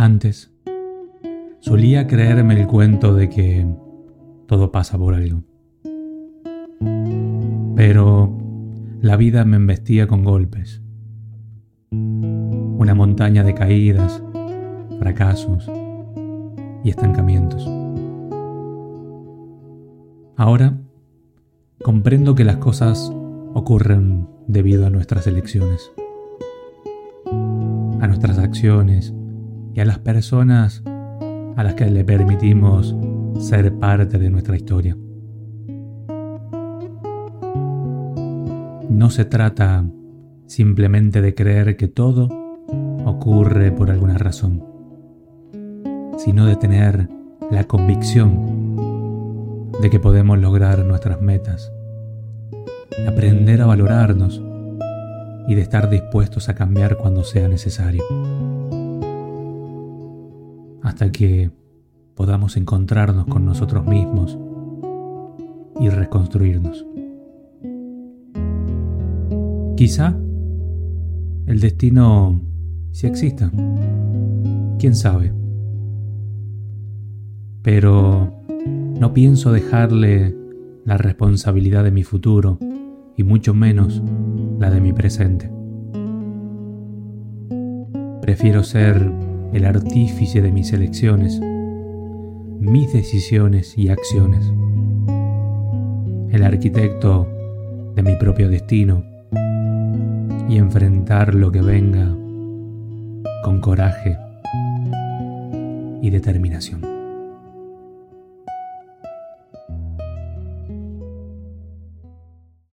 Antes, solía creerme el cuento de que todo pasa por algo. Pero la vida me embestía con golpes. Una montaña de caídas, fracasos y estancamientos. Ahora comprendo que las cosas ocurren debido a nuestras elecciones, a nuestras acciones y a las personas a las que le permitimos ser parte de nuestra historia. No se trata simplemente de creer que todo ocurre por alguna razón, sino de tener la convicción de que podemos lograr nuestras metas, aprender a valorarnos y de estar dispuestos a cambiar cuando sea necesario, hasta que podamos encontrarnos con nosotros mismos y reconstruirnos. Quizá el destino sí exista. ¿Quién sabe? Pero no pienso dejarle la responsabilidad de mi futuro y mucho menos la de mi presente. Prefiero ser el artífice de mis elecciones, mis decisiones y acciones, el arquitecto de mi propio destino y enfrentar lo que venga con coraje y determinación.